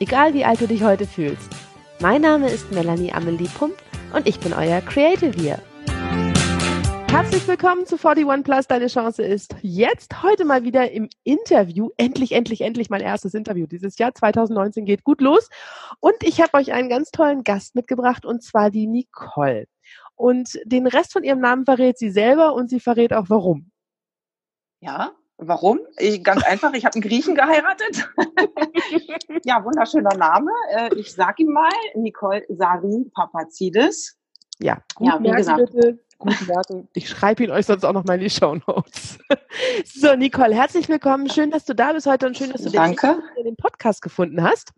egal wie alt du dich heute fühlst. Mein Name ist Melanie Amelie Pump und ich bin euer Creative hier. Herzlich willkommen zu 41 Plus. Deine Chance ist jetzt heute mal wieder im Interview. Endlich, endlich, endlich mein erstes Interview dieses Jahr. 2019 geht gut los. Und ich habe euch einen ganz tollen Gast mitgebracht und zwar die Nicole. Und den Rest von ihrem Namen verrät sie selber und sie verrät auch warum. Ja, Warum? Ich, ganz einfach, ich habe einen Griechen geheiratet. ja, wunderschöner Name. Äh, ich sag ihm mal, Nicole Sari Papazidis. Ja, gut ja, wie gesagt. Bitte. Guten Wertung. Ich schreibe ihn euch sonst auch noch mal in die Show Notes. so, Nicole, herzlich willkommen. Schön, dass du da bist heute und schön, dass du Danke. Den Podcast gefunden hast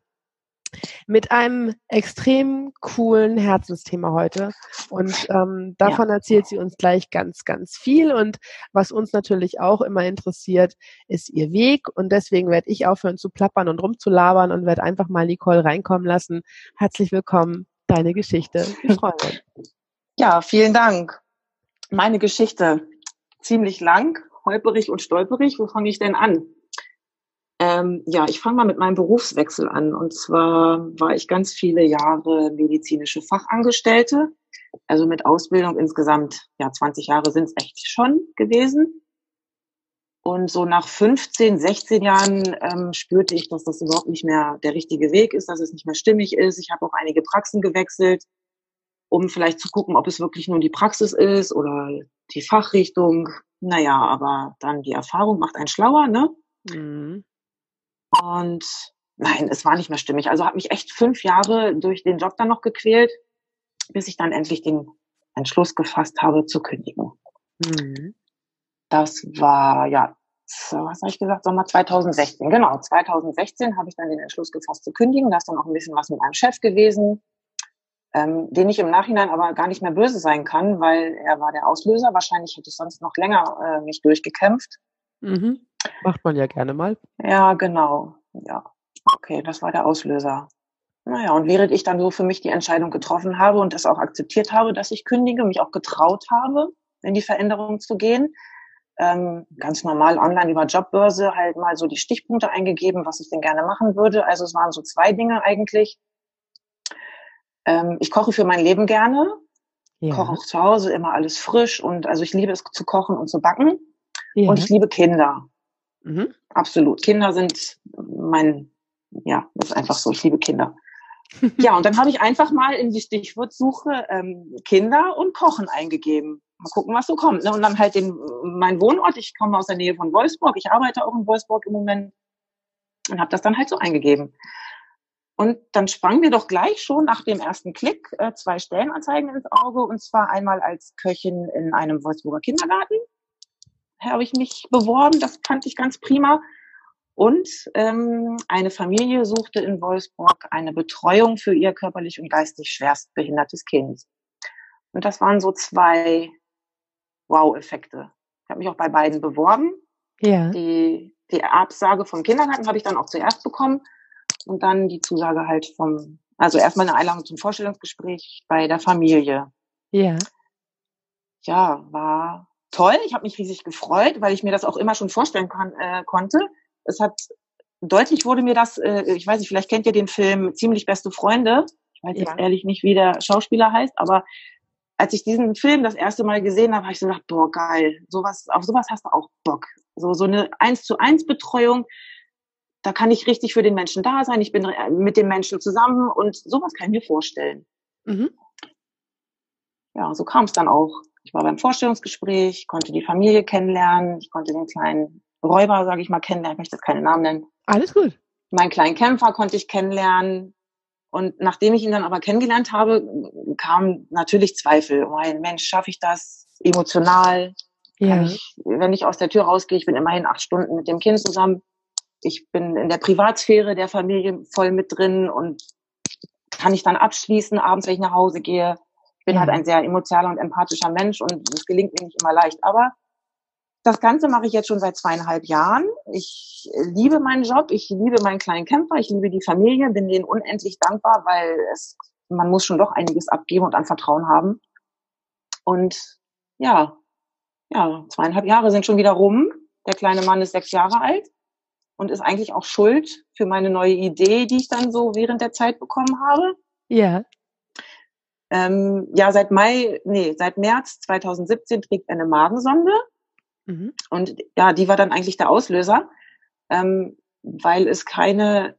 mit einem extrem coolen Herzensthema heute. Und ähm, davon ja. erzählt sie uns gleich ganz, ganz viel. Und was uns natürlich auch immer interessiert, ist ihr Weg. Und deswegen werde ich aufhören zu plappern und rumzulabern und werde einfach mal Nicole reinkommen lassen. Herzlich willkommen, deine Geschichte. Ich freue mich. Ja, vielen Dank. Meine Geschichte ziemlich lang, holperig und stolperig. Wo fange ich denn an? Ähm, ja, ich fange mal mit meinem Berufswechsel an. Und zwar war ich ganz viele Jahre medizinische Fachangestellte, also mit Ausbildung insgesamt, ja, 20 Jahre sind es echt schon gewesen. Und so nach 15, 16 Jahren ähm, spürte ich, dass das überhaupt nicht mehr der richtige Weg ist, dass es nicht mehr stimmig ist. Ich habe auch einige Praxen gewechselt, um vielleicht zu gucken, ob es wirklich nur die Praxis ist oder die Fachrichtung. Naja, aber dann die Erfahrung macht einen schlauer, ne? Mhm. Und nein, es war nicht mehr stimmig. Also habe mich echt fünf Jahre durch den Job dann noch gequält, bis ich dann endlich den Entschluss gefasst habe zu kündigen. Mhm. Das war ja, was habe ich gesagt, Sommer 2016. Genau, 2016 habe ich dann den Entschluss gefasst zu kündigen. Da ist dann auch ein bisschen was mit meinem Chef gewesen, ähm, den ich im Nachhinein aber gar nicht mehr böse sein kann, weil er war der Auslöser. Wahrscheinlich hätte ich sonst noch länger äh, mich durchgekämpft. Mhm. Macht man ja gerne mal. Ja, genau. Ja. Okay, das war der Auslöser. Naja, und während ich dann so für mich die Entscheidung getroffen habe und das auch akzeptiert habe, dass ich kündige, mich auch getraut habe, in die Veränderung zu gehen, ähm, ganz normal online über Jobbörse halt mal so die Stichpunkte eingegeben, was ich denn gerne machen würde. Also es waren so zwei Dinge eigentlich. Ähm, ich koche für mein Leben gerne, ja. koche auch zu Hause immer alles frisch und also ich liebe es zu kochen und zu backen. Ja. Und ich liebe Kinder. Mhm. Absolut. Kinder sind mein, ja, das ist einfach so. Ich liebe Kinder. ja, und dann habe ich einfach mal in die Stichwortsuche ähm, Kinder und Kochen eingegeben. Mal gucken, was so kommt. Ne? Und dann halt den, mein Wohnort. Ich komme aus der Nähe von Wolfsburg. Ich arbeite auch in Wolfsburg im Moment und habe das dann halt so eingegeben. Und dann sprang mir doch gleich schon nach dem ersten Klick äh, zwei Stellenanzeigen ins Auge. Und zwar einmal als Köchin in einem Wolfsburger Kindergarten habe ich mich beworben. Das fand ich ganz prima. Und ähm, eine Familie suchte in Wolfsburg eine Betreuung für ihr körperlich und geistig schwerst behindertes Kind. Und das waren so zwei Wow-Effekte. Ich habe mich auch bei beiden beworben. Ja. Die, die Absage vom Kindergarten habe ich dann auch zuerst bekommen und dann die Zusage halt vom, also erstmal eine Einladung zum Vorstellungsgespräch bei der Familie. Ja. Ja, war toll. Ich habe mich riesig gefreut, weil ich mir das auch immer schon vorstellen kann, äh, konnte. Es hat deutlich wurde mir das, äh, ich weiß nicht, vielleicht kennt ihr den Film Ziemlich beste Freunde. Ich weiß ja. jetzt ehrlich nicht, wie der Schauspieler heißt, aber als ich diesen Film das erste Mal gesehen habe, habe ich so gedacht, boah, geil, sowas, auf sowas hast du auch Bock. So, so eine eins zu eins Betreuung, da kann ich richtig für den Menschen da sein, ich bin mit dem Menschen zusammen und sowas kann ich mir vorstellen. Mhm. Ja, so kam es dann auch. Ich war beim Vorstellungsgespräch, konnte die Familie kennenlernen, ich konnte den kleinen Räuber, sage ich mal, kennenlernen, ich möchte jetzt keine Namen nennen. Alles gut. Meinen kleinen Kämpfer konnte ich kennenlernen. Und nachdem ich ihn dann aber kennengelernt habe, kamen natürlich Zweifel. Oh mein Mensch, schaffe ich das emotional? Ja. Ich, wenn ich aus der Tür rausgehe, ich bin immerhin acht Stunden mit dem Kind zusammen. Ich bin in der Privatsphäre der Familie voll mit drin und kann ich dann abschließen, abends, wenn ich nach Hause gehe. Ich bin halt ein sehr emotionaler und empathischer Mensch und das gelingt mir nicht immer leicht. Aber das Ganze mache ich jetzt schon seit zweieinhalb Jahren. Ich liebe meinen Job, ich liebe meinen kleinen Camper, ich liebe die Familie, bin denen unendlich dankbar, weil es, man muss schon doch einiges abgeben und an Vertrauen haben. Und ja, ja, zweieinhalb Jahre sind schon wieder rum. Der kleine Mann ist sechs Jahre alt und ist eigentlich auch schuld für meine neue Idee, die ich dann so während der Zeit bekommen habe. Ja. Ähm, ja, seit Mai, nee, seit März 2017 trägt er eine Magensonde. Mhm. Und ja, die war dann eigentlich der Auslöser, ähm, weil es keine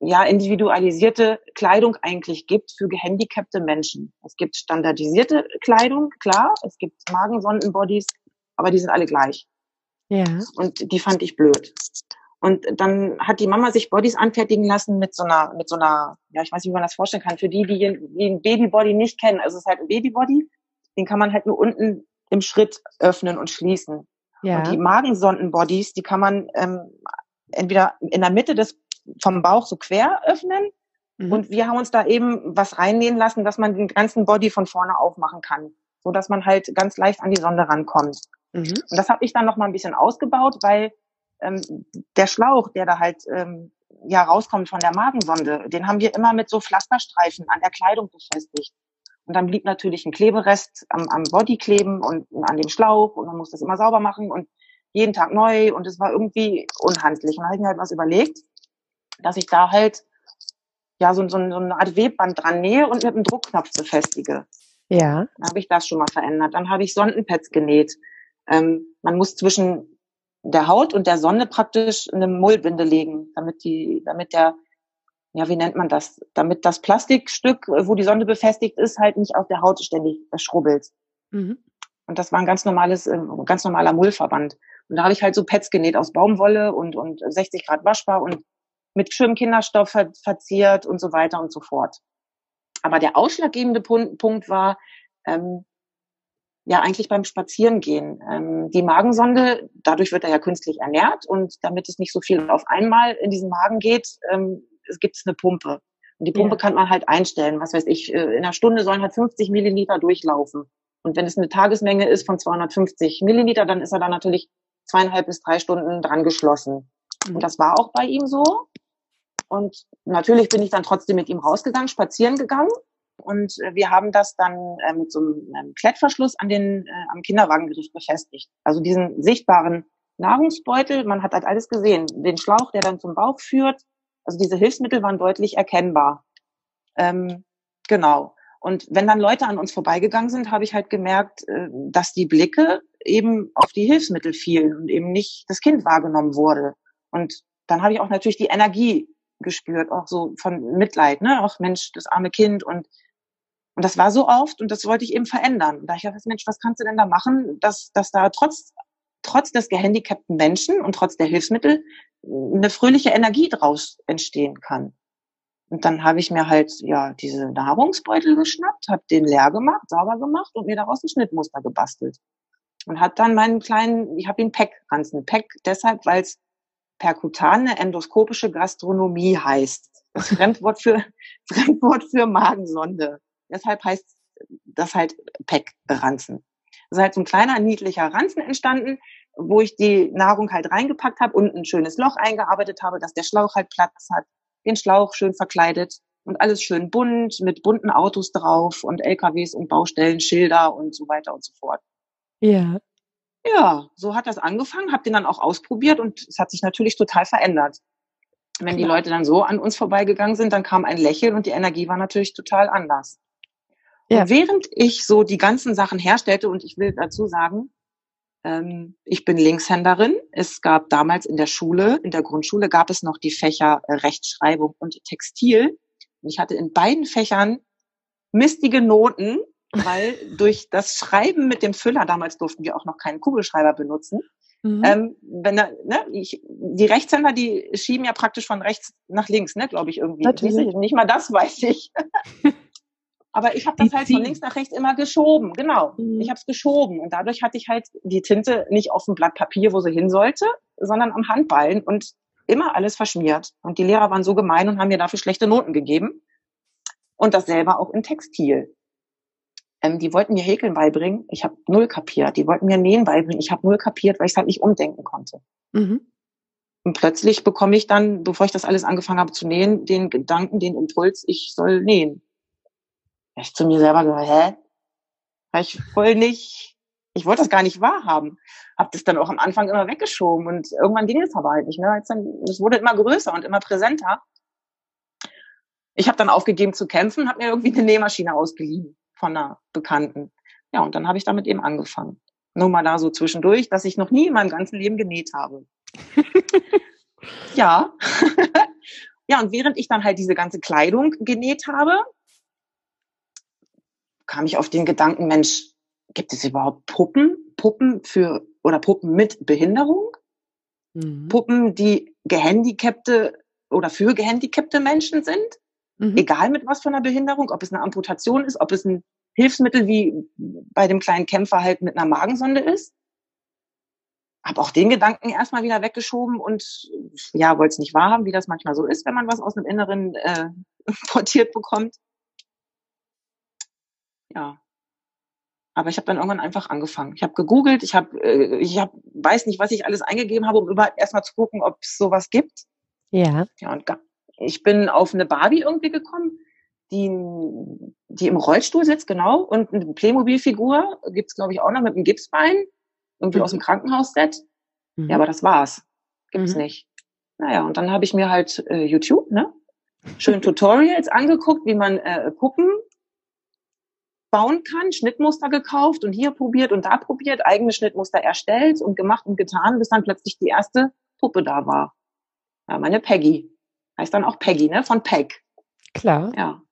ja, individualisierte Kleidung eigentlich gibt für gehandicapte Menschen. Es gibt standardisierte Kleidung, klar, es gibt Magensondenbodies, aber die sind alle gleich. Ja. Und die fand ich blöd. Und dann hat die Mama sich Bodies anfertigen lassen mit so einer, mit so einer, ja, ich weiß nicht, wie man das vorstellen kann, für die, die ein Babybody nicht kennen. Also es ist halt ein Babybody, den kann man halt nur unten im Schritt öffnen und schließen. Ja. Und die Magensondenbodies, die kann man ähm, entweder in der Mitte des vom Bauch so quer öffnen Mhm. und wir haben uns da eben was reinnähen lassen, dass man den ganzen Body von vorne aufmachen kann, so dass man halt ganz leicht an die Sonde rankommt. Mhm. Und das habe ich dann noch mal ein bisschen ausgebaut, weil ähm, der Schlauch, der da halt ähm, ja rauskommt von der Magensonde, den haben wir immer mit so Pflasterstreifen an der Kleidung befestigt. Und dann blieb natürlich ein Kleberest am, am Body kleben und an dem Schlauch und man muss das immer sauber machen und jeden Tag neu und es war irgendwie unhandlich. Und dann habe ich mir halt was überlegt, dass ich da halt ja so, so, so eine Art Webband dran nähe und mit einem Druckknopf befestige. Ja. Dann habe ich das schon mal verändert. Dann habe ich Sondenpads genäht. Ähm, man muss zwischen der Haut und der Sonde praktisch eine Mullbinde legen, damit die, damit der, ja, wie nennt man das? Damit das Plastikstück, wo die Sonde befestigt ist, halt nicht auf der Haut ständig schrubbelt. Mhm. Und das war ein ganz normales, äh, ganz normaler Mullverband. Und da habe ich halt so Pads genäht aus Baumwolle und, und 60 Grad waschbar und mit schönem Kinderstoff ver verziert und so weiter und so fort. Aber der ausschlaggebende Punkt, Punkt war, ähm, ja, eigentlich beim Spazierengehen. Ähm, die Magensonde, dadurch wird er ja künstlich ernährt und damit es nicht so viel auf einmal in diesen Magen geht, ähm, es gibt eine Pumpe. Und die Pumpe Ja. kann man halt einstellen. Was weiß ich, äh, in einer Stunde sollen halt 50 Milliliter durchlaufen. Und wenn es eine Tagesmenge ist von 250 Milliliter, dann ist er da natürlich zweieinhalb bis drei Stunden dran geschlossen. Mhm. Und das war auch bei ihm so. Und natürlich bin ich dann trotzdem mit ihm rausgegangen, spazieren gegangen. Und äh, wir haben das dann äh, mit so einem Klettverschluss an den, äh, am Kinderwagengericht befestigt. Also diesen sichtbaren Nahrungsbeutel, man hat halt alles gesehen. Den Schlauch, der dann zum Bauch führt. Also diese Hilfsmittel waren deutlich erkennbar. Ähm, genau. Und wenn dann Leute an uns vorbeigegangen sind, habe ich halt gemerkt, äh, dass die Blicke eben auf die Hilfsmittel fielen und eben nicht das Kind wahrgenommen wurde. Und dann habe ich auch natürlich die Energie gespürt, auch so von Mitleid, ne? Auch Mensch, das arme Kind und und das war so oft und das wollte ich eben verändern. Und da ich dachte, Mensch, was kannst du denn da machen, dass, dass da trotz, trotz des gehandicapten Menschen und trotz der Hilfsmittel eine fröhliche Energie draus entstehen kann. Und dann habe ich mir halt ja diese Nahrungsbeutel geschnappt, habe den leer gemacht, sauber gemacht und mir daraus ein Schnittmuster gebastelt. Und hat dann meinen kleinen, ich habe ihn PEC ranzen. PEC deshalb, weil es perkutane endoskopische Gastronomie heißt. Das Fremdwort für Fremdwort für Magensonde. Deshalb heißt das halt PEC Ranzen. Das ist halt so ein kleiner niedlicher Ranzen entstanden, wo ich die Nahrung halt reingepackt habe und ein schönes Loch eingearbeitet habe, dass der Schlauch halt Platz hat, den Schlauch schön verkleidet und alles schön bunt mit bunten Autos drauf und LKWs und Baustellen, Schilder und so weiter und so fort. Ja. Ja, so hat das angefangen, habe den dann auch ausprobiert und es hat sich natürlich total verändert. Wenn die Klar. Leute dann so an uns vorbeigegangen sind, dann kam ein Lächeln und die Energie war natürlich total anders. Ja. Und während ich so die ganzen Sachen herstellte, und ich will dazu sagen, ähm, ich bin Linkshänderin. Es gab damals in der Schule, in der Grundschule gab es noch die Fächer äh, Rechtschreibung und Textil. Und ich hatte in beiden Fächern mistige Noten, weil durch das Schreiben mit dem Füller, damals durften wir auch noch keinen Kugelschreiber benutzen, Mhm. ähm, wenn da, ne, ich, die Rechtshänder, die schieben ja praktisch von rechts nach links, ne, glaube ich irgendwie. Natürlich. Du, Nicht mal das weiß ich. Aber ich habe Die das halt von links nach rechts immer geschoben, genau. Mhm. Ich habe es geschoben und dadurch hatte ich halt die Tinte nicht auf dem Blatt Papier, wo sie hin sollte, sondern am Handballen und immer alles verschmiert. Und die Lehrer waren so gemein und haben mir dafür schlechte Noten gegeben. Und das selber auch in Textil. Ähm, die wollten mir Häkeln beibringen. Ich habe null kapiert. Die wollten mir Nähen beibringen. Ich habe null kapiert, weil ich es halt nicht umdenken konnte. Mhm. Und plötzlich bekomme ich dann, bevor ich das alles angefangen habe zu nähen, den Gedanken, den Impuls, ich soll nähen. Ich zu mir selber gesagt, hä? War ich voll nicht, ich wollte das gar nicht wahrhaben. Hab das dann auch am Anfang immer weggeschoben und irgendwann ging es aber halt nicht. Ne? Es wurde immer größer und immer präsenter. Ich habe dann aufgegeben zu kämpfen, habe mir irgendwie eine Nähmaschine ausgeliehen von einer Bekannten. Ja, und dann habe ich damit eben angefangen. Nur mal da so zwischendurch, dass ich noch nie in meinem ganzen Leben genäht habe. ja. ja, und während ich dann halt diese ganze Kleidung genäht habe, kam ich auf den Gedanken, Mensch, gibt es überhaupt Puppen? Puppen für oder Puppen mit Behinderung? Mhm. Puppen, die gehandicapte oder für gehandicapte Menschen sind? Mhm. Egal mit was von einer Behinderung, ob es eine Amputation ist, ob es ein Hilfsmittel wie bei dem kleinen Kämpfer halt mit einer Magensonde ist. Hab auch den Gedanken erstmal wieder weggeschoben und ja, wollte es nicht wahrhaben, wie das manchmal so ist, wenn man was aus dem Inneren äh, portiert bekommt. Ja. Aber ich habe dann irgendwann einfach angefangen. Ich habe gegoogelt, ich habe, äh, ich hab, weiß nicht, was ich alles eingegeben habe, um überhaupt erstmal zu gucken, ob es sowas gibt. Ja. Ja, und ich bin auf eine Barbie irgendwie gekommen, die, die im Rollstuhl sitzt, genau, und eine Playmobil-Figur gibt's glaube ich, auch noch mit einem Gipsbein, irgendwie mhm. aus dem Krankenhausset. Mhm. Ja, aber das war's. Gibt's mhm. nicht. Naja, und dann habe ich mir halt äh, YouTube, ne? Schön Tutorials angeguckt, wie man äh, Puppen bauen kann, Schnittmuster gekauft und hier probiert und da probiert, eigene Schnittmuster erstellt und gemacht und getan, bis dann plötzlich die erste Puppe da war. Ja, meine Peggy. Heißt dann auch Peggy, ne? Von Peg. Klar. Ja.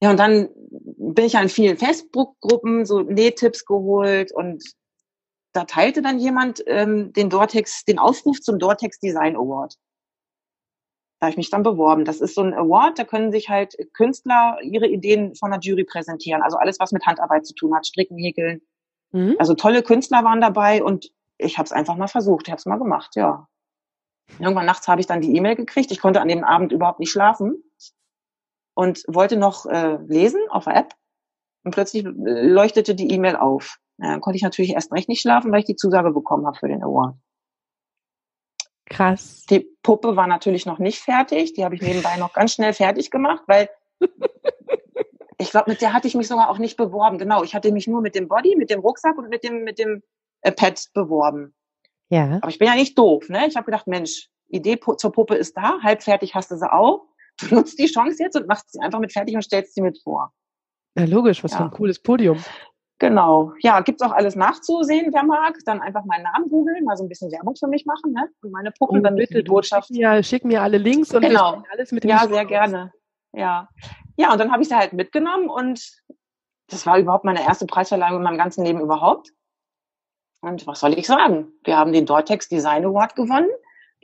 Ja, und dann bin ich ja in vielen Facebook-Gruppen so Nähtipps geholt und da teilte dann jemand ähm, den Dortex, den Aufruf zum Dortex Design Award. Da habe ich mich dann beworben. Das ist so ein Award, da können sich halt Künstler ihre Ideen von der Jury präsentieren. Also alles, was mit Handarbeit zu tun hat, Stricken, Häkeln. Mhm. Also tolle Künstler waren dabei und ich habe es einfach mal versucht, ich habe es mal gemacht, ja. Irgendwann nachts habe ich dann die E-Mail gekriegt. Ich konnte an dem Abend überhaupt nicht schlafen und wollte noch äh, lesen auf der App. Und plötzlich leuchtete die E-Mail auf. Ja, dann konnte ich natürlich erst recht nicht schlafen, weil ich die Zusage bekommen habe für den Award. Krass. Die Puppe war natürlich noch nicht fertig. Die habe ich nebenbei noch ganz schnell fertig gemacht, weil ich glaube, mit der hatte ich mich sogar auch nicht beworben. Genau, ich hatte mich nur mit dem Body, mit dem Rucksack und mit dem mit dem äh, Pad beworben. Ja. Aber ich bin ja nicht doof, ne? Ich habe gedacht, Mensch, Idee zur Puppe ist da, halb fertig hast du sie auch. Du nutzt die Chance jetzt und machst sie einfach mit fertig und stellst sie mit vor. Ja, logisch, was ja. für ein cooles Podium. Genau. Ja, gibt's auch alles nachzusehen, wer mag. Dann einfach meinen Namen googeln, mal so ein bisschen Werbung für mich machen, ne? Und meine Puppen, oh, dann bitte, die Botschaft. Schick mir, schick mir alle Links und genau. alles mit dem Ja, sehr gerne. Ja. Ja, und dann habe ich sie halt mitgenommen und das war überhaupt meine erste Preisverleihung in meinem ganzen Leben überhaupt. Und was soll ich sagen? Wir haben den Dortex Design Award gewonnen,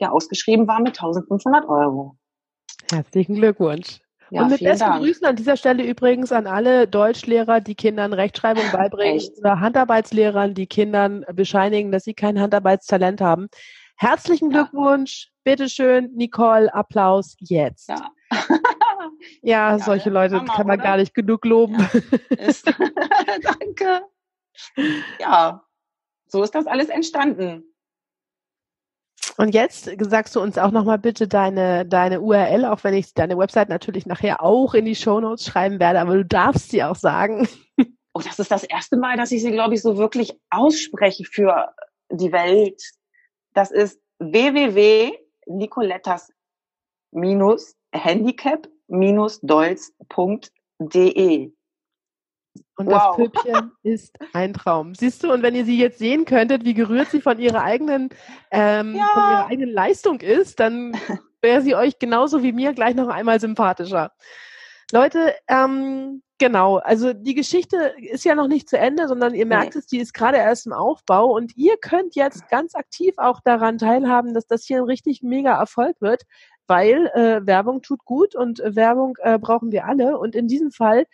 der ausgeschrieben war mit 1500 Euro. Herzlichen Glückwunsch. Ja, und mit besten Dank. Grüßen an dieser Stelle übrigens an alle Deutschlehrer, die Kindern Rechtschreibung beibringen Echt? oder Handarbeitslehrern, die Kindern bescheinigen, dass sie kein Handarbeitstalent haben. Herzlichen Glückwunsch, ja. bitteschön, Nicole, Applaus jetzt. Ja, ja, solche Leute Mama, kann man oder? gar nicht genug loben. Danke. Ja, so ist das alles entstanden. Und jetzt sagst du uns auch nochmal bitte deine, deine URL, auch wenn ich deine Website natürlich nachher auch in die Show Notes schreiben werde, aber du darfst sie auch sagen. Oh, das ist das erste Mal, dass ich sie, glaube ich, so wirklich ausspreche für die Welt. Das ist www.nicolettas-handicap-dolz.de. Und wow. das Püppchen ist ein Traum. Siehst du, und wenn ihr sie jetzt sehen könntet, wie gerührt sie von ihrer eigenen, ähm, ja. von ihrer eigenen Leistung ist, dann wäre sie euch genauso wie mir gleich noch einmal sympathischer. Leute, ähm, genau, also die Geschichte ist ja noch nicht zu Ende, sondern ihr merkt nee. es, die ist gerade erst im Aufbau und ihr könnt jetzt ganz aktiv auch daran teilhaben, dass das hier ein richtig mega Erfolg wird, weil äh, Werbung tut gut und äh, Werbung äh, brauchen wir alle und in diesem Fall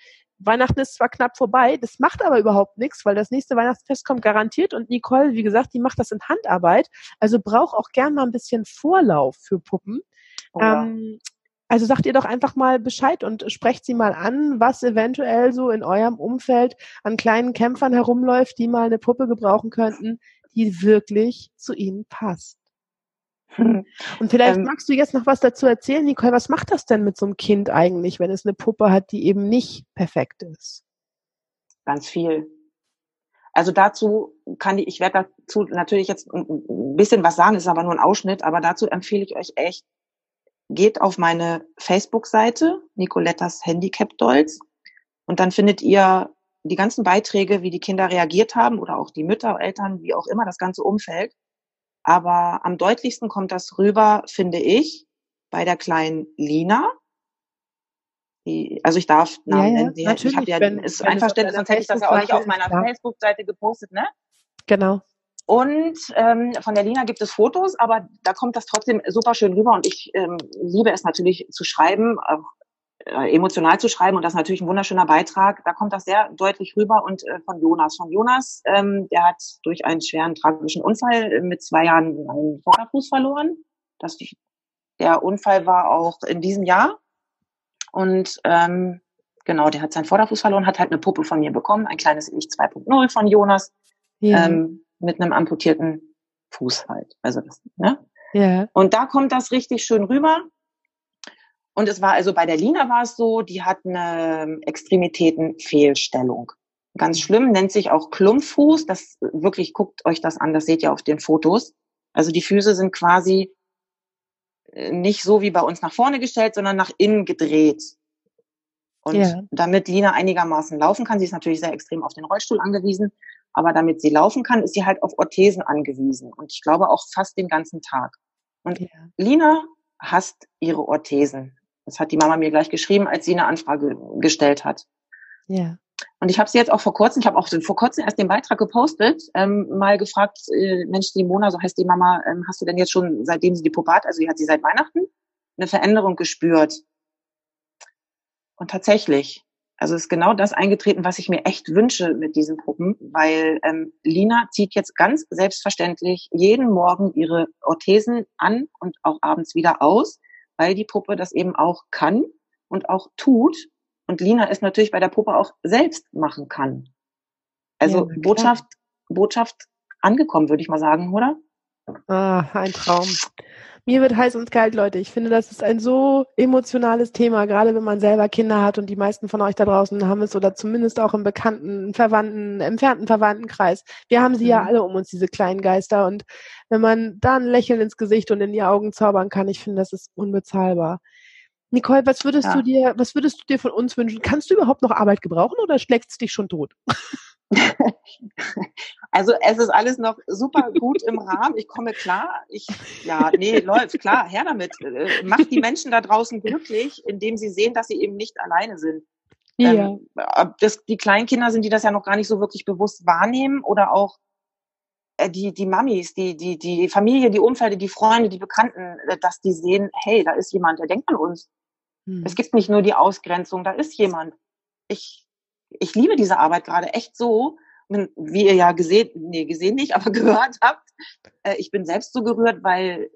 Weihnachten ist zwar knapp vorbei, das macht aber überhaupt nichts, weil das nächste Weihnachtsfest kommt garantiert und Nicole, wie gesagt, die macht das in Handarbeit, also braucht auch gern mal ein bisschen Vorlauf für Puppen. Oh ja. ähm, Also sagt ihr doch einfach mal Bescheid und sprecht sie mal an, was eventuell so in eurem Umfeld an kleinen Kämpfern herumläuft, die mal eine Puppe gebrauchen könnten, die wirklich zu ihnen passt. Und vielleicht ähm, magst du jetzt noch was dazu erzählen, Nicole, was macht das denn mit so einem Kind eigentlich, wenn es eine Puppe hat, die eben nicht perfekt ist? Ganz viel. Also dazu kann ich, ich werde dazu natürlich jetzt ein bisschen was sagen, ist aber nur ein Ausschnitt, aber dazu empfehle ich euch echt, geht auf meine Facebook-Seite, Nicolettas Handicap Dolls, und dann findet ihr die ganzen Beiträge, wie die Kinder reagiert haben oder auch die Mütter, Eltern, wie auch immer, das ganze Umfeld. Aber am deutlichsten kommt das rüber, finde ich, bei der kleinen Lina. Die, also ich darf Namen ja, nennen. Ja, ich habe ja wenn, ist wenn Einverständnis, sonst hätte ich das ja auch nicht auf meiner Facebook-Seite gepostet, ne? Genau. Und ähm, von der Lina gibt es Fotos, aber da kommt das trotzdem super schön rüber. Und ich ähm, liebe es natürlich zu schreiben, auch emotional zu schreiben und das ist natürlich ein wunderschöner Beitrag. Da kommt das sehr deutlich rüber und äh, von Jonas. Von Jonas, ähm, der hat durch einen schweren tragischen Unfall mit zwei Jahren einen Vorderfuß verloren. Das, der Unfall war auch in diesem Jahr und ähm, genau, der hat seinen Vorderfuß verloren, hat halt eine Puppe von mir bekommen, ein kleines Ich 2.0 von Jonas ja. ähm, mit einem amputierten Fuß halt. Also das, ne? Ja. Und da kommt das richtig schön rüber. Und es war also bei der Lina war es so, die hat eine Extremitätenfehlstellung. Ganz schlimm, nennt sich auch Klumpfuß. Das wirklich guckt euch das an, das seht ihr auf den Fotos. Also die Füße sind quasi äh, nicht so wie bei uns nach vorne gestellt, sondern nach innen gedreht. Und ja. damit Lina einigermaßen laufen kann, sie ist natürlich sehr extrem auf den Rollstuhl angewiesen, aber damit sie laufen kann, ist sie halt auf Orthesen angewiesen. Und ich glaube auch fast den ganzen Tag. Und ja. Lina hasst ihre Orthesen. Das hat die Mama mir gleich geschrieben, als sie eine Anfrage gestellt hat. Ja. Und ich habe sie jetzt auch vor kurzem, ich habe auch vor kurzem erst den Beitrag gepostet, ähm, mal gefragt, äh, Mensch, die Mona, so heißt die Mama, ähm, hast du denn jetzt schon, seitdem sie die Puppe hat, also die hat sie seit Weihnachten, eine Veränderung gespürt? Und tatsächlich, also ist genau das eingetreten, was ich mir echt wünsche mit diesen Puppen, weil ähm, Lina zieht jetzt ganz selbstverständlich jeden Morgen ihre Orthesen an und auch abends wieder aus weil die Puppe das eben auch kann und auch tut. Und Lina es natürlich bei der Puppe auch selbst machen kann. Also ja, Botschaft, Botschaft angekommen, würde ich mal sagen, oder? Ah, ein Traum. Mir wird heiß und kalt, Leute. Ich finde, das ist ein so emotionales Thema, gerade wenn man selber Kinder hat und die meisten von euch da draußen haben es oder zumindest auch im bekannten, Verwandten, entfernten Verwandtenkreis. Wir haben sie mhm. ja alle um uns, diese kleinen Geister. Und wenn man da ein Lächeln ins Gesicht und in die Augen zaubern kann, ich finde, das ist unbezahlbar. Nicole, was würdest ja. du dir, was würdest du dir von uns wünschen? Kannst du überhaupt noch Arbeit gebrauchen oder schlägt es dich schon tot? Also es ist alles noch super gut im Rahmen. Ich komme klar. Ich, ja, nee, läuft, klar, her damit. Äh, macht die Menschen da draußen glücklich, indem sie sehen, dass sie eben nicht alleine sind. Ja. Ähm, das, die Kleinkinder sind, die das ja noch gar nicht so wirklich bewusst wahrnehmen oder auch äh, die, die Mamis, die, die, die Familie, die Umfelde, die Freunde, die Bekannten, äh, dass die sehen, hey, da ist jemand, der denkt an uns. Hm. Es gibt nicht nur die Ausgrenzung, da ist jemand. Ich, ich liebe diese Arbeit gerade echt so, wie ihr ja gesehen, nee, gesehen nicht, aber gehört habt, äh, ich bin selbst so gerührt, weil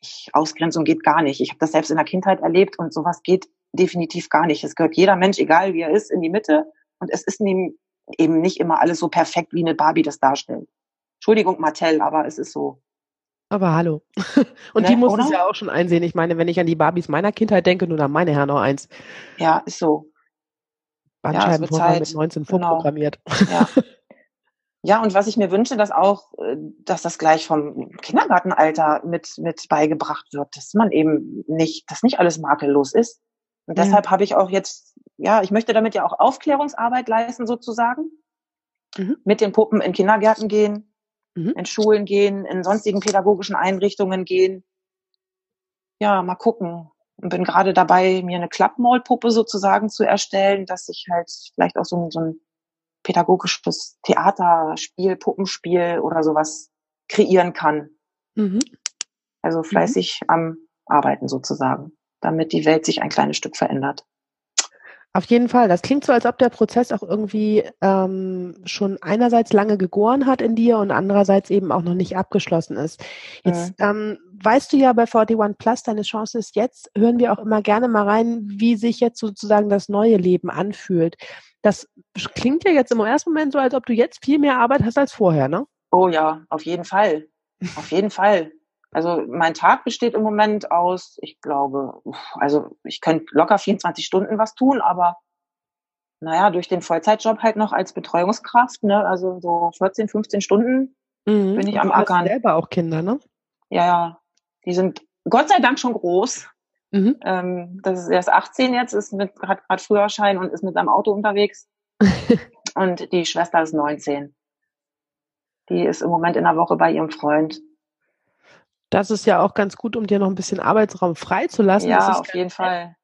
ich, Ausgrenzung geht gar nicht. Ich habe das selbst in der Kindheit erlebt und sowas geht definitiv gar nicht. Es gehört jeder Mensch, egal wie er ist, in die Mitte und es ist eben nicht immer alles so perfekt, wie eine Barbie das darstellt. Entschuldigung, Martell, aber es ist so. Aber hallo. Und ne, die muss es ja auch schon einsehen. Ich meine, wenn ich an die Barbies meiner Kindheit denke, nur an meine Herren noch eins. Ja, ist so. Bandscheibenvorfall ja, mit 19 genau. vorprogrammiert. Ja. ja, und was ich mir wünsche, dass auch, äh, dass das gleich vom Kindergartenalter mit, mit beigebracht wird, dass man eben nicht, dass nicht alles makellos ist. Und ja. deshalb habe ich auch jetzt, ja, ich möchte damit ja auch Aufklärungsarbeit leisten sozusagen. Mhm. Mit den Puppen in Kindergärten gehen, mhm. in Schulen gehen, in sonstigen pädagogischen Einrichtungen gehen. Ja, mal gucken, und bin gerade dabei, mir eine Klappmaulpuppe sozusagen zu erstellen, dass ich halt vielleicht auch so ein, so ein pädagogisches Theaterspiel, Puppenspiel oder sowas kreieren kann. Mhm. Also fleißig mhm. am Arbeiten sozusagen, damit die Welt sich ein kleines Stück verändert. Auf jeden Fall. Das klingt so, als ob der Prozess auch irgendwie ähm, schon einerseits lange gegoren hat in dir und andererseits eben auch noch nicht abgeschlossen ist. Jetzt, mhm. ähm, weißt du ja bei 41 Plus, deine Chance ist jetzt, hören wir auch immer gerne mal rein, wie sich jetzt sozusagen das neue Leben anfühlt. Das klingt ja jetzt im ersten Moment so, als ob du jetzt viel mehr Arbeit hast als vorher, ne? Oh ja, auf jeden Fall. Auf jeden Fall. Also mein Tag besteht im Moment aus, ich glaube, also ich könnte locker 24 Stunden was tun, aber naja, durch den Vollzeitjob halt noch als Betreuungskraft, ne, also so 14, 15 Stunden mhm. bin ich am Ackern. selber auch Kinder, ne? Ja, ja. Die sind Gott sei Dank schon groß. Mhm. Ähm, das ist erst 18 jetzt, ist mit, hat gerade Früherschein und ist mit seinem Auto unterwegs. und die Schwester ist 19. Die ist im Moment in der Woche bei ihrem Freund. Das ist ja auch ganz gut, um dir noch ein bisschen Arbeitsraum freizulassen. Ja, auf jeden Fall.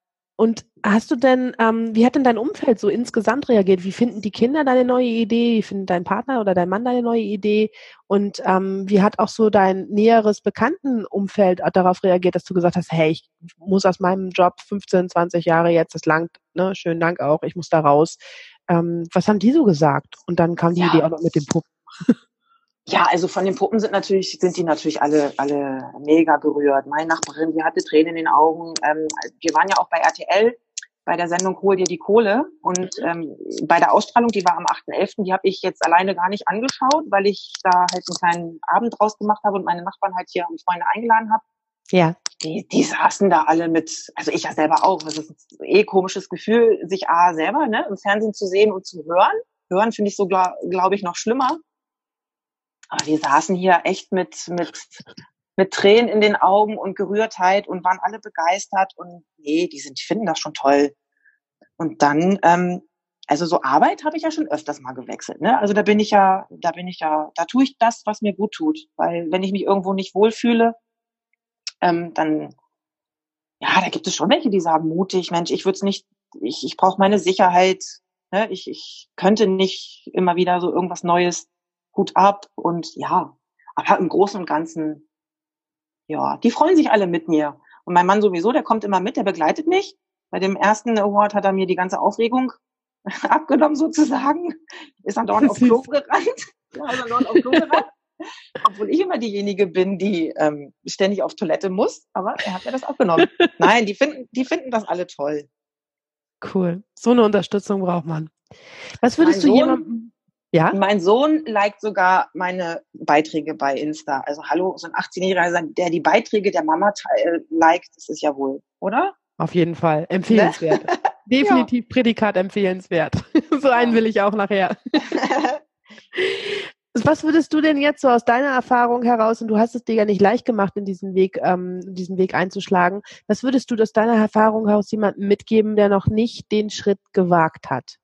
Und hast du denn, ähm, wie hat denn dein Umfeld so insgesamt reagiert? Wie finden die Kinder deine neue Idee? Wie findet dein Partner oder dein Mann deine neue Idee? Und ähm, wie hat auch so dein näheres Bekanntenumfeld darauf reagiert, dass du gesagt hast, hey, ich muss aus meinem Job 15, 20 Jahre jetzt, das langt, ne, schönen Dank auch, ich muss da raus. Ähm, was haben die so gesagt? Und dann kam die ja. Idee auch noch mit dem Puppen. Ja, also von den Puppen sind natürlich, sind die natürlich alle, alle mega gerührt. Meine Nachbarin, die hatte Tränen in den Augen. Ähm, wir waren ja auch bei RTL bei der Sendung Hol dir die Kohle. Und ähm, bei der Ausstrahlung, die war am 8.11., die habe ich jetzt alleine gar nicht angeschaut, weil ich da halt einen kleinen Abend draus gemacht habe und meine Nachbarn halt hier und Freunde eingeladen habe. Ja. Die, die saßen da alle mit, also ich ja selber auch. Das ist ein eh komisches Gefühl, sich A selber ne, im Fernsehen zu sehen und zu hören. Hören finde ich so, glaube glaub ich, noch schlimmer. Aber wir saßen hier echt mit, mit, mit Tränen in den Augen und Gerührtheit und waren alle begeistert und nee, die sind, die finden das schon toll. Und dann, ähm, also so Arbeit habe ich ja schon öfters mal gewechselt. Ne? Also da bin ich ja, da bin ich ja, da tue ich das, was mir gut tut. Weil wenn ich mich irgendwo nicht wohlfühle, ähm, dann, ja, da gibt es schon welche, die sagen mutig, Mensch, ich würde es nicht, ich, ich brauche meine Sicherheit. Ne? Ich, ich könnte nicht immer wieder so irgendwas Neues Hut ab und ja, aber im Großen und Ganzen, ja, die freuen sich alle mit mir. Und mein Mann sowieso, der kommt immer mit, der begleitet mich. Bei dem ersten Award hat er mir die ganze Aufregung abgenommen sozusagen. Ist dann dort auf Klo gerannt. Ja, dort auf Klo gerannt. Obwohl ich immer diejenige bin, die ähm, ständig auf Toilette muss, aber er hat mir das abgenommen. Nein, die finden, die finden das alle toll. Cool. So eine Unterstützung braucht man. Was würdest mein du jemandem, ja? Mein Sohn liked sogar meine Beiträge bei Insta. Also hallo, so ein 18-Jähriger, der die Beiträge der Mama liked, das ist ja wohl, oder? Auf jeden Fall. Empfehlenswert. Ne? Definitiv ja. Prädikat empfehlenswert. so einen will ich auch nachher. Was würdest du denn jetzt so aus deiner Erfahrung heraus, und du hast es dir ja nicht leicht gemacht, in diesen Weg, ähm, diesen Weg einzuschlagen, was würdest du aus deiner Erfahrung heraus jemandem mitgeben, der noch nicht den Schritt gewagt hat?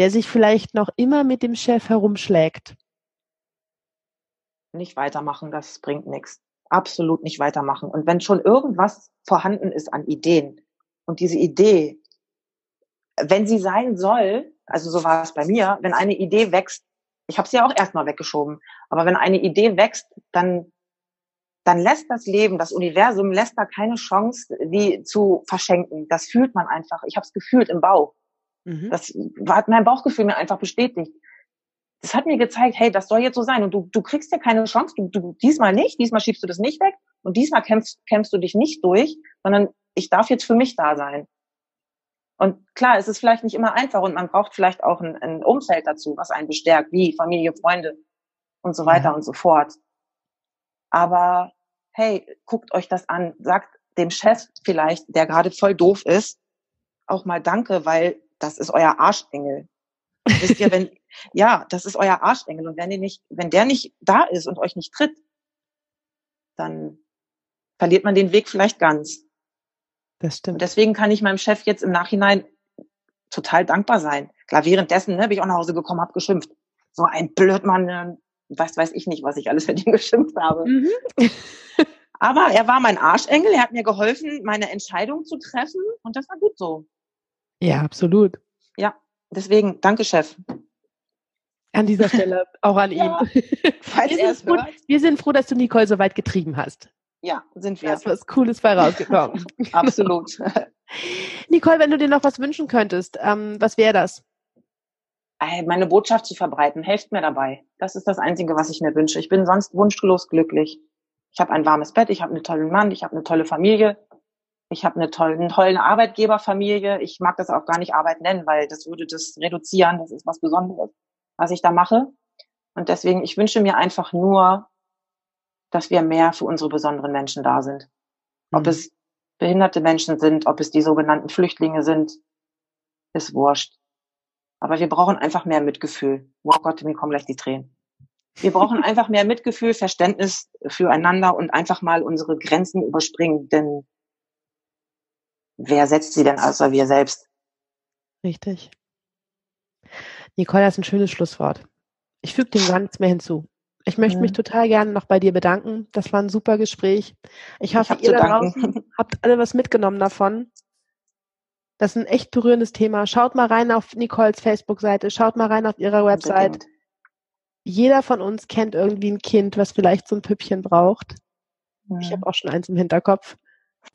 Der sich vielleicht noch immer mit dem Chef herumschlägt? Nicht weitermachen, das bringt nichts. Absolut nicht weitermachen. Und wenn schon irgendwas vorhanden ist an Ideen und diese Idee, wenn sie sein soll, also so war es bei mir, wenn eine Idee wächst, ich habe sie ja auch erstmal weggeschoben, aber wenn eine Idee wächst, dann dann lässt das Leben, das Universum lässt da keine Chance, die zu verschenken. Das fühlt man einfach. Ich habe es gefühlt im Bauch. Mhm. Das hat mein Bauchgefühl mir einfach bestätigt. Das hat mir gezeigt, hey, das soll jetzt so sein. Und du, du kriegst ja keine Chance. Du, du, diesmal nicht, diesmal schiebst du das nicht weg. Und diesmal kämpfst, kämpfst du dich nicht durch, sondern ich darf jetzt für mich da sein. Und klar, es ist vielleicht nicht immer einfach und man braucht vielleicht auch ein, ein Umfeld dazu, was einen bestärkt, wie Familie, Freunde und so weiter ja. und so fort. Aber hey, guckt euch das an, sagt dem Chef vielleicht, der gerade voll doof ist, auch mal Danke, weil das ist euer Arschengel. Wisst ihr, wenn, ja, das ist euer Arschengel. Und wenn ihr nicht, wenn der nicht da ist und euch nicht tritt, dann verliert man den Weg vielleicht ganz. Das stimmt. Und deswegen kann ich meinem Chef jetzt im Nachhinein total dankbar sein. Klar, währenddessen ne, bin ich auch nach Hause gekommen, habe geschimpft. So ein Blödmann, äh, was weiß ich nicht, was ich alles für den geschimpft habe. Mhm. Aber er war mein Arschengel, er hat mir geholfen, meine Entscheidung zu treffen und das war gut so. Ja, absolut. Ja, deswegen, danke, Chef. An dieser Stelle auch an ja, ihn. Falls wir, sind froh, wir sind froh, dass du Nicole so weit getrieben hast. Ja, sind wir. Da ist was Cooles bei rausgekommen. Absolut. Nicole, wenn du dir noch was wünschen könntest, ähm, was wäre das? Meine Botschaft zu verbreiten. Helft mir dabei. Das ist das Einzige, was ich mir wünsche. Ich bin sonst wunschlos glücklich. Ich habe ein warmes Bett, ich habe einen tollen Mann, ich habe eine tolle Familie, ich habe eine tolle, eine tolle Arbeitgeberfamilie. Ich mag das auch gar nicht Arbeit nennen, weil das würde das reduzieren. Das ist was Besonderes, was ich da mache. Und deswegen, ich wünsche mir einfach nur, dass wir mehr für unsere besonderen Menschen da sind. Ob mhm. es behinderte Menschen sind, ob es die sogenannten Flüchtlinge sind, ist wurscht. Aber wir brauchen einfach mehr Mitgefühl. Oh Gott, mir kommen gleich die Tränen. Wir brauchen einfach mehr Mitgefühl, Verständnis füreinander und einfach mal unsere Grenzen überspringen, denn wer setzt sie denn außer wir selbst? Richtig. Nicole, das ist ein schönes Schlusswort. Ich füge dem gar nichts mehr hinzu. Ich möchte ja. mich total gerne noch bei dir bedanken. Das war ein super Gespräch. Ich hoffe, ich ihr da draußen habt alle was mitgenommen davon. Das ist ein echt berührendes Thema. Schaut mal rein auf Nicoles Facebook-Seite, schaut mal rein auf ihrer Website. Jeder von uns kennt irgendwie ein Kind, was vielleicht so ein Püppchen braucht. Ja. Ich habe auch schon eins im Hinterkopf.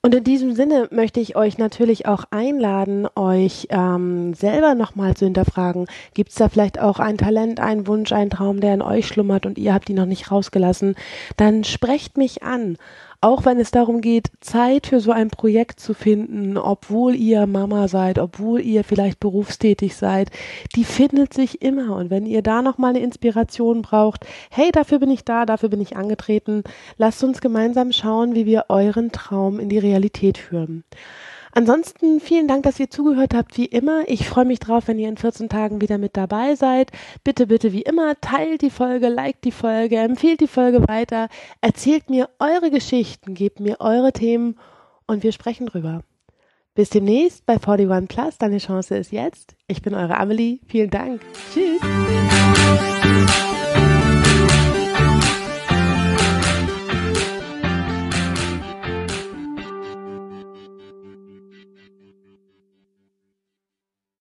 Und in diesem Sinne möchte ich euch natürlich auch einladen, euch ähm, selber nochmal zu hinterfragen. Gibt es da vielleicht auch ein Talent, einen Wunsch, einen Traum, der in euch schlummert und ihr habt ihn noch nicht rausgelassen? Dann sprecht mich an auch wenn es darum geht, Zeit für so ein Projekt zu finden, obwohl ihr Mama seid, obwohl ihr vielleicht berufstätig seid, die findet sich immer. Und wenn ihr da nochmal eine Inspiration braucht, hey, dafür bin ich da, dafür bin ich angetreten, lasst uns gemeinsam schauen, wie wir euren Traum in die Realität führen. Ansonsten vielen Dank, dass ihr zugehört habt, wie immer. Ich freue mich drauf, wenn ihr in 14 Tagen wieder mit dabei seid. Bitte, bitte, wie immer, teilt die Folge, liked die Folge, empfiehlt die Folge weiter, erzählt mir eure Geschichten, gebt mir eure Themen und wir sprechen drüber. Bis demnächst bei 41 Plus. Deine Chance ist jetzt. Ich bin eure Amelie. Vielen Dank. Tschüss.